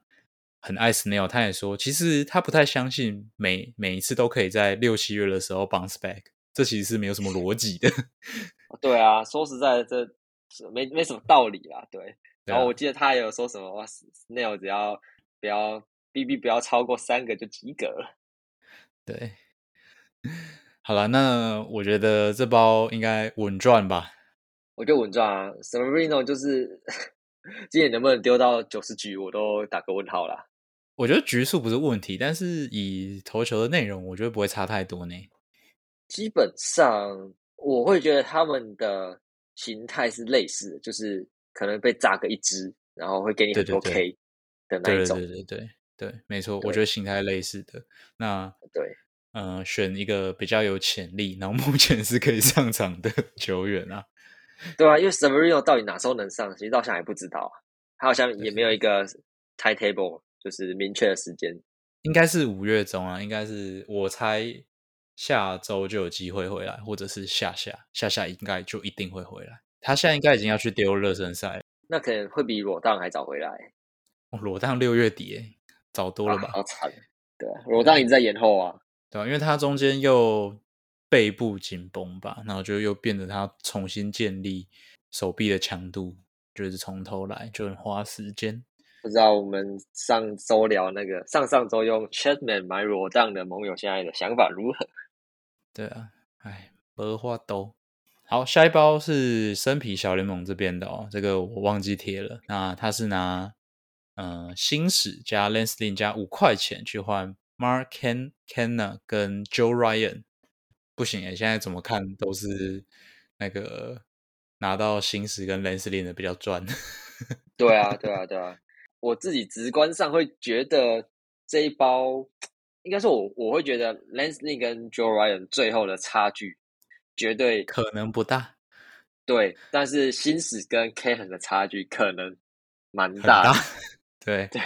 很爱 Snail，他也说，其实他不太相信每每一次都可以在六七月的时候 bounce back，这其实是没有什么逻辑的。对啊，说实在，这没没什么道理啦。对，然后我记得他也有说什么，哇，Snail 只要不要 BB 不要超过三个就及格了。对，好了，那我觉得这包应该稳赚吧。我觉得稳赚啊，Severino 就是 今年能不能丢到九十局，我都打个问号啦。我觉得局数不是问题，但是以投球的内容，我觉得不会差太多呢。基本上，我会觉得他们的形态是类似的，就是可能被炸个一支，然后会给你很多 K 的那一种。对对对对对，没错，我觉得形态类似的。那对，嗯，选一个比较有潜力，然后目前是可以上场的 球员啊。对啊，因为 Severino 到底哪时候能上，其实到现在还不知道啊。他好像也没有一个 timetable，就是明确的时间。应该是五月中啊，应该是我猜下周就有机会回来，或者是下下下下应该就一定会回来。他现在应该已经要去丢热身赛，那可能会比裸当还早回来。裸当六月底，早多了吧？好惨，对啊，裸当已经在延后啊，对啊，因为他中间又。背部紧绷吧，然后就又变得他重新建立手臂的强度，就是从头来，就很花时间。不知道我们上周聊那个上上周用 Chatman 买裸档的盟友现在的想法如何？对啊，哎，没话都好。下一包是生皮小联盟这边的哦，这个我忘记贴了。那他是拿嗯新史加 Lensling 加五块钱去换 Mark Ken Kenna 跟 Joe Ryan。不行诶，现在怎么看都是那个拿到新石跟 Lensling 的比较赚。对啊，对啊，对啊，我自己直观上会觉得这一包，应该是我我会觉得 Lensling 跟 Joe Ryan 最后的差距绝对可能不大。对，但是心史跟 k e n 的差距可能蛮大。对 对。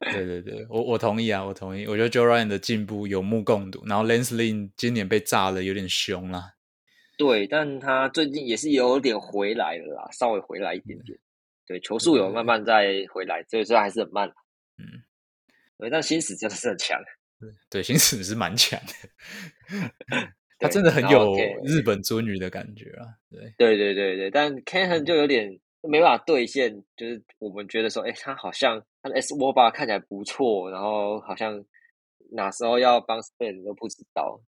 对对对，我我同意啊，我同意。我觉得 Joe Ryan 的进步有目共睹，然后 Lensling 今年被炸的有点凶啦。对，但他最近也是有点回来了啦，稍微回来一点点。对，球速有慢慢在回来，所以说还是很慢。嗯，对，但新史真的是很强。对，新史 是蛮强的，他真的很有日本尊女的感觉啊。对，对对对对，但 Ken 就有点。没办法兑现，就是我们觉得说，哎，他好像他的 S 沃巴看起来不错，然后好像哪时候要帮 Spain 都不知道。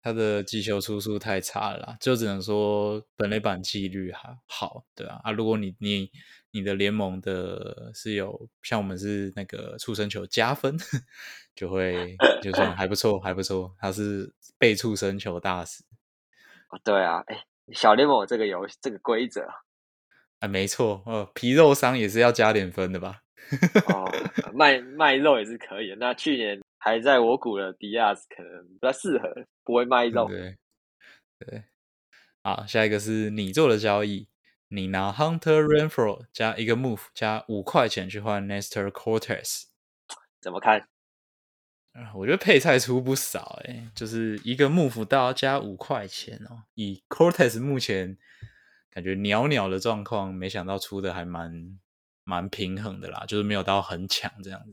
他的击球出速太差了，就只能说本垒板几率还好，对啊。啊，如果你你你的联盟的是有像我们是那个出生球加分，就会就算还不错，还不错。他是被触生球大师。对啊，哎，小联盟这个游戏这个规则。啊，没错，哦，皮肉伤也是要加点分的吧？哦，卖卖肉也是可以的。那去年还在我股的迪亚斯可能不太适合，不会卖 肉。对对，好，下一个是你做的交易，你拿 Hunter Renfro 加一个 Move 加五块钱去换 Nestor Cortez，怎么看？啊，我觉得配菜出不少哎，就是一个 Move 都要加五块钱哦。以 Cortez 目前。感觉袅袅的状况，没想到出的还蛮蛮平衡的啦，就是没有到很强这样子。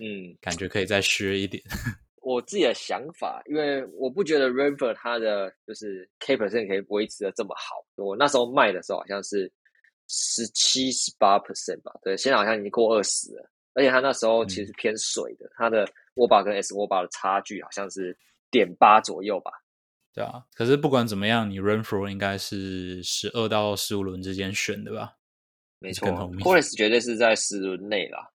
嗯，感觉可以再削一点。我自己的想法，因为我不觉得 River 他的就是 K percent 可以维持的这么好。我那时候卖的时候好像是十七十八 percent 吧，对，现在好像已经过二十了。而且他那时候其实偏水的，他的握把跟 S 握把的差距好像是点八左右吧。对啊，可是不管怎么样，你 for 应该是十二到十五轮之间选的吧？没错 c o r e s 绝对是在十轮内啦。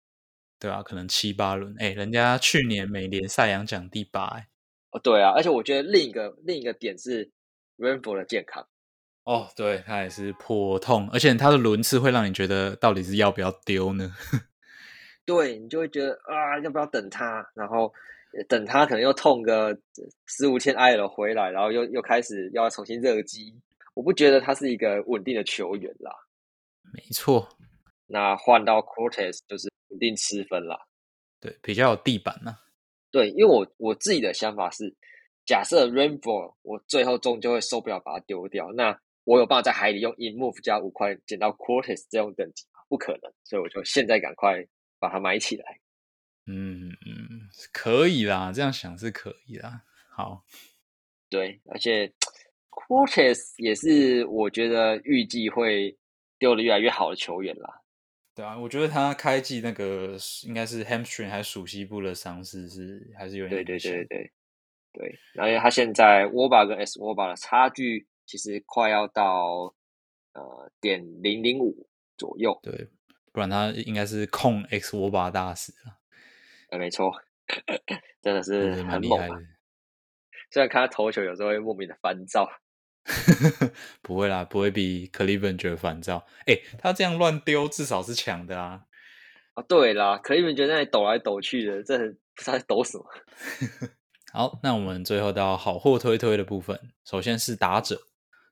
对啊，可能七八轮。哎，人家去年美联赛扬奖第八，哎。哦，对啊，而且我觉得另一个另一个点是 for 的健康。哦，对，他也是颇痛，而且他的轮次会让你觉得到底是要不要丢呢？对你就会觉得啊，要不要等他？然后。等他可能又痛个十五天 IL 回来，然后又又开始要重新热机，我不觉得他是一个稳定的球员啦。没错，那换到 Cortez 就是稳定吃分啦。对，比较有地板呢。对，因为我我自己的想法是，假设 Rainbow 我最后终究会受不了把它丢掉，那我有办法在海里用 In Move 加五块捡到 Cortez 这种等级吗？不可能，所以我就现在赶快把它买起来。嗯嗯，可以啦，这样想是可以啦。好，对，而且 Cortez 也是我觉得预计会丢的越来越好的球员啦。对啊，我觉得他开季那个应该是 hamstring 还是属膝部的伤势是还是有点对对对对对，而且他现在 b a 跟 S b a 的差距其实快要到呃点零零五左右。对，不然他应该是控 X b a 大使啊。呃，没错，真的是很猛啊。虽然看他投球有时候会莫名的烦躁。不会啦，不会比 Cleveland 觉得烦躁。哎，他这样乱丢，至少是强的啊。啊，对啦，Cleveland 觉得那里抖来抖去的，这不知道在抖什么。好，那我们最后到好货推推的部分。首先是打者，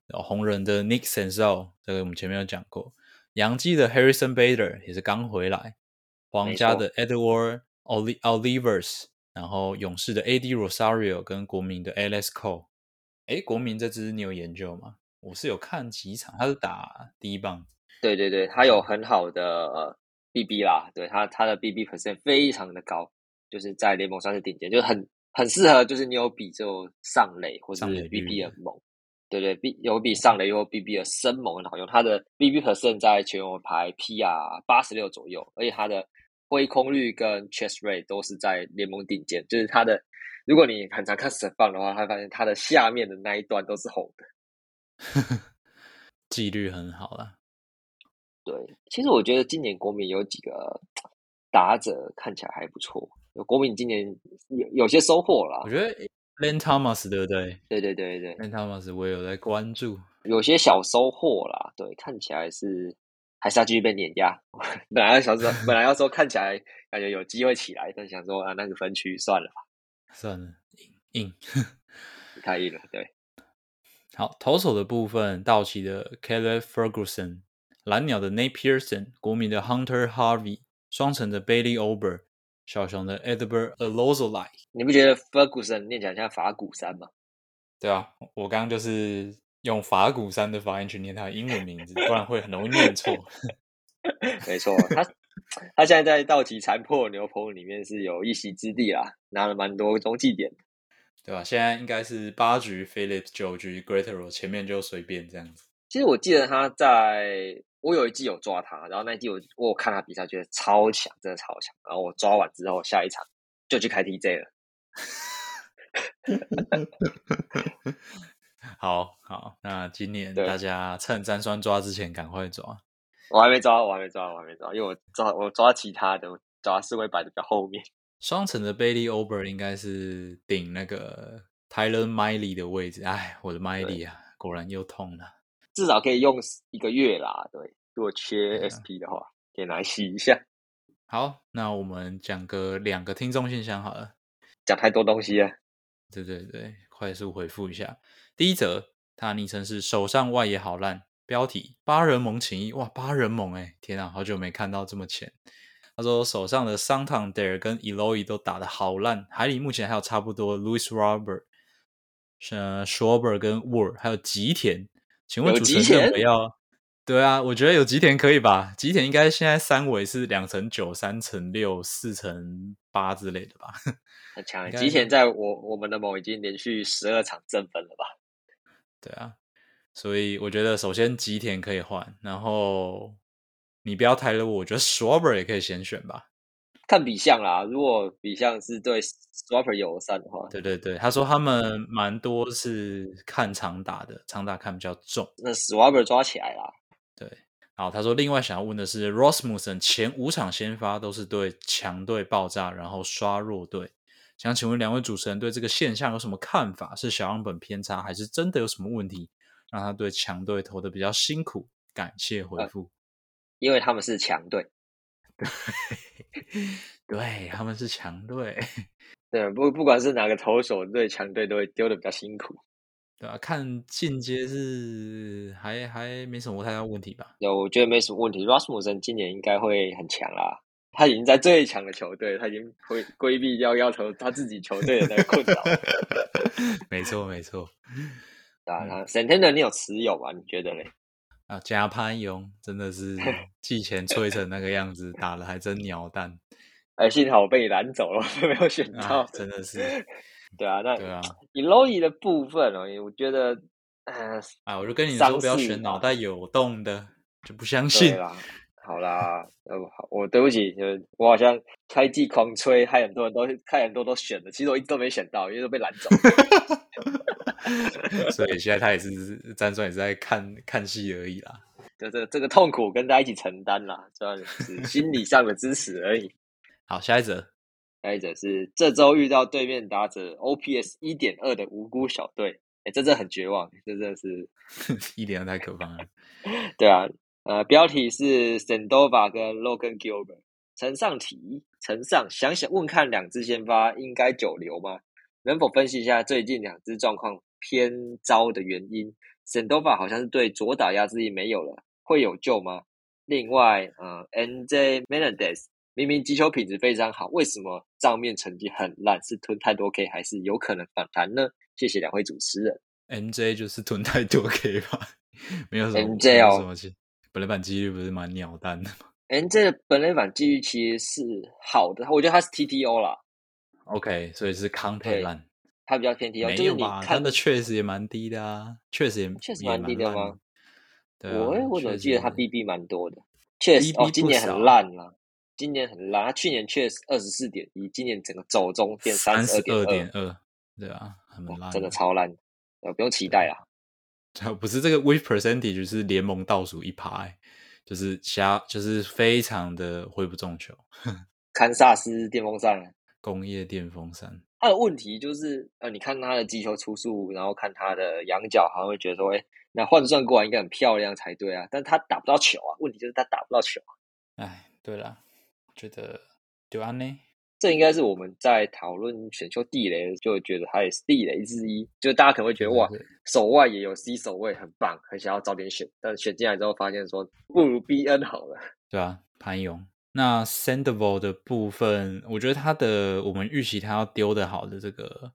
红人的 Nick Senzel，这个我们前面有讲过。洋基的 Harrison Bader 也是刚回来。皇家的 Edward Olivers，然后勇士的 AD Rosario 跟国民的 Alex Cole。哎，国民这支你有研究吗？我是有看几场，他是打第一棒。对对对，他有很好的 BB 啦，对他他的 BB percent 非常的高，就是在联盟算是顶尖，就是很很适合，就是你有比就上垒或者 BB 的猛。对对，B 有比上垒或 BB 的生猛很好用，他的 BB percent 在全球排 PR 八十六左右，而且他的挥空率跟 chest rate 都是在联盟顶尖，就是他的。如果你很常看神棒的话，会发现它的下面的那一段都是红的，纪律很好啦。对，其实我觉得今年国民有几个打者看起来还不错，国民今年有有些收获了。我觉得 Len Thomas 对不对？对对对对，Len Thomas 我有在关注，有些小收获啦。对，看起来是还是要继续被碾压。本来想说，本来要说看起来感觉有机会起来，但想说啊，那个分区算了吧。算了，硬硬，太硬了。对，好，投手的部分，道奇的 Kelly Ferguson，蓝鸟的 Nate Pearson，国民的 Hunter Harvey，双城的 Bailey Ober，小熊的 Edward Alozolai。你不觉得 Ferguson 念起来像法鼓山吗？对啊，我刚刚就是用法鼓山的发音去念他的英文名字，不然会很容易念错。没错，他。他现在在道奇残破牛棚里面是有一席之地啦，拿了蛮多中继点，对吧？现在应该是八局 Phillips，九局 Greatero，前面就随便这样子。其实我记得他在我有一季有抓他，然后那一季我我看他比赛，觉得超强，真的超强。然后我抓完之后，下一场就去开 TJ 了。好好，那今年大家趁詹酸抓之前赶快抓。我还没抓，我还没抓，我还没抓，因为我抓我抓其他的，我抓四位摆的比较后面。双层的 Bailey Ober 应该是顶那个 Tyler Miley 的位置。哎，我的 Miley 啊，果然又痛了。至少可以用一个月啦。对，如果缺 SP 的话，可以来洗一下。好，那我们讲个两个听众信箱好了。讲太多东西了。对对对，快速回复一下。第一则，他昵称是手上外也好烂。标题：八人盟情谊哇，八人盟哎，天啊，好久没看到这么浅。他说手上的桑唐德尔跟 Eloy 都打得好烂，海里目前还有差不多 Louis Robert、呃 Schwarber 跟 Ward，还有吉田。请问主持人不要？对啊，我觉得有吉田可以吧？吉田应该现在三围是两乘九、三乘六、四乘八之类的吧？很强，吉田在我我们的某已经连续十二场正分了吧？对啊。所以我觉得，首先吉田可以换，然后你不要太了，我觉得 Swabber 也可以先选吧。看比相啦，如果比相是对 Swapper 友善的话，对对对，他说他们蛮多是看长打的，长打看比较重。那 Swapper 抓起来啦。对，好，他说另外想要问的是，Rosmussen 前五场先发都是对强队爆炸，然后刷弱队，想请问两位主持人对这个现象有什么看法？是小样本偏差，还是真的有什么问题？让他对强队投的比较辛苦，感谢回复。因为他们是强队，对，对他们是强队。对，不不管是哪个投手对强队都会丢的比较辛苦。对啊，看进阶是还还没什么太大问题吧？有，我觉得没什么问题。Rasmussen 今年应该会很强啦，他已经在最强的球队，他已经会规避掉要求他自己球队的那个困扰。没错，没错。啊，沈天的你有持有吗？你觉得嘞？啊，加潘勇真的是 季前吹成那个样子，打了还真鸟蛋。哎，幸好我被你拦走了，没有选到，真的是。对啊，那对啊，以 Loy 的部分哦，我觉得，呃，哎，我就跟你说，不要选脑袋有洞的，就不相信。啦，好啦，呃，我对不起，我好像开季狂吹，害很多人都害很多都选了，其实我一直都没选到，因为都被拦走。所以现在他也是辗转也是在看看戏而已啦。这这这个痛苦跟大家一起承担啦，算是心理上的支持而已。好，下一则。下一则是这周遇到对面打者 OPS 一点二的无辜小队，哎，真的很绝望，真的是 一点二太可怕了。对啊，呃，标题是 Sandova 跟 Logan Gilbert，呈上题，呈上想想问看两支先发应该久留吗？能否分析一下最近两支状况偏糟的原因？Sandova 好像是对左打压之力没有了，会有救吗？另外，呃，NJ Menendez。明明击球品质非常好，为什么账面成绩很烂？是吞太多 K 还是有可能反弹呢？谢谢两位主持人。NJ 就是吞太多 K 吧，没有什么 NJ 哦，什么本垒板几率不是蛮鸟蛋的吗？NJ 的本垒板几率其实是好的，我觉得他是 TTO 啦。OK，所以是康太烂，他比较偏 TTO，没有吧？他的确实也蛮低的啊，确实也确实蛮低的吗？对，我我怎么记得它 BB 蛮多的？确实哦，今年很烂啊。今年很烂，它去年确实二十四点一，今年整个走中变三十二点二，对啊，很烂，真的超烂，呃，不用期待 啊。不是这个 with percentage 是联盟倒数一排，就是瞎，就是非常的挥不中球。堪萨斯电风扇，工业电风扇。他的问题就是，呃，你看他的击球出速，然后看他的仰角，好像会觉得说，哎，那换算过来应该很漂亮才对啊，但他打不到球啊，问题就是他打不到球啊。哎，对了。觉得对安呢？这应该是我们在讨论选秀地雷，就觉得他也是地雷之一。就大家可能会觉得哇，手外也有 C 手位，很棒，很想要早点选。但选进来之后，发现说不如 BN 好了。对啊，潘勇。那 Sandable 的部分，我觉得他的我们预期他要丢的好的这个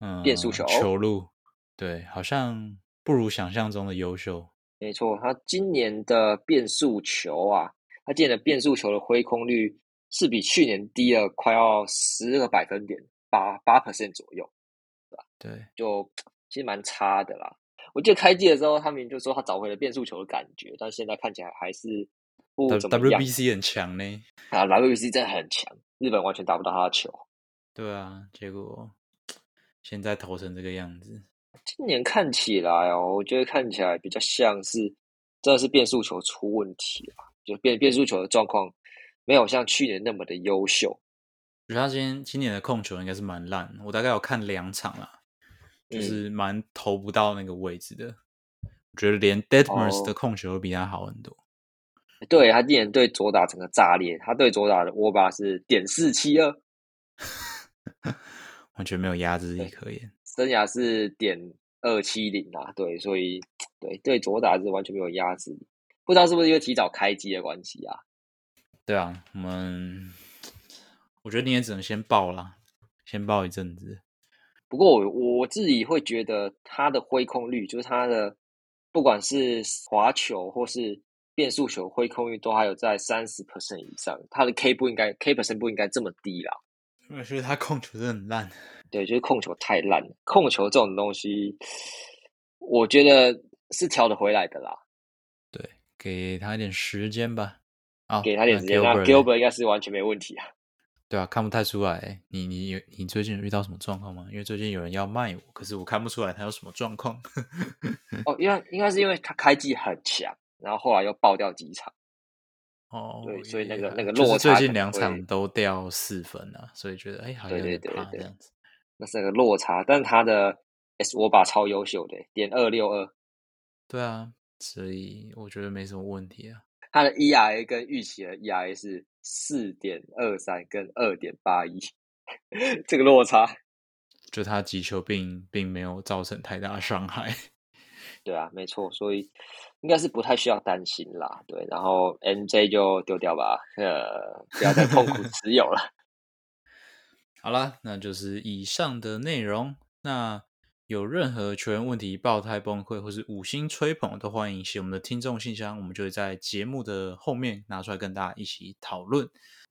嗯变速球球路，对，好像不如想象中的优秀。没错，他今年的变速球啊。他今年的变速球的挥空率是比去年低了快要十个百分点，八八 percent 左右，对吧？对，就其实蛮差的啦。我记得开季的时候，他们就说他找回了变速球的感觉，但现在看起来还是不怎么样。WBC 很强呢，啊，WBC 真的很强，日本完全打不到他的球。对啊，结果现在投成这个样子。今年看起来哦，我觉得看起来比较像是真的是变速球出问题了。就变变速球的状况没有像去年那么的优秀。我觉得他今天今年的控球应该是蛮烂，我大概有看两场了，就是蛮投不到那个位置的。我觉得连 Deadmers 的控球都比他好很多。对他今年对左打整个炸裂，他对左打的握把是点四七二，完全没有压制力可言。生涯是点二七零啊，对，所以对对左打是完全没有压制力。不知道是不是因为提早开机的关系啊？对啊，我们我觉得你也只能先报啦，先报一阵子。不过我我自己会觉得他的挥空率，就是他的不管是滑球或是变速球挥空率，都还有在三十 percent 以上。他的 K 不应该 K percent 不应该这么低啦。我觉得他控球真的很烂。对，就是控球太烂了。控球这种东西，我觉得是调得回来的啦。对给他一点时间吧，啊，给他点时间，那 Gilbert 应该是完全没问题啊。对啊，看不太出来。你你你最近遇到什么状况吗？因为最近有人要卖我，可是我看不出来他有什么状况。哦，因为应该是因为他开机很强，然后后来又爆掉几场。哦，对，所以那个那个落差，最近两场都掉四分啊，所以觉得哎，好像对对这样子。那是个落差，但是他的 S 我把超优秀的，点二六二。对啊。所以我觉得没什么问题啊。他的 ERA 跟预期的 ERA 是四点二三跟二点八一，这个落差，就他击球并并没有造成太大伤害。对啊，没错，所以应该是不太需要担心啦。对，然后 NJ 就丢掉吧，呃，不要再痛苦持有了。好了，那就是以上的内容。那。有任何球员问题、爆胎崩溃或是五星吹捧，都欢迎写我们的听众信箱，我们就会在节目的后面拿出来跟大家一起讨论。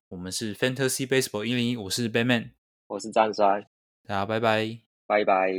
我们是 Fantasy Baseball 一零一，我是 Batman，我是张帅，大家拜拜。拜拜。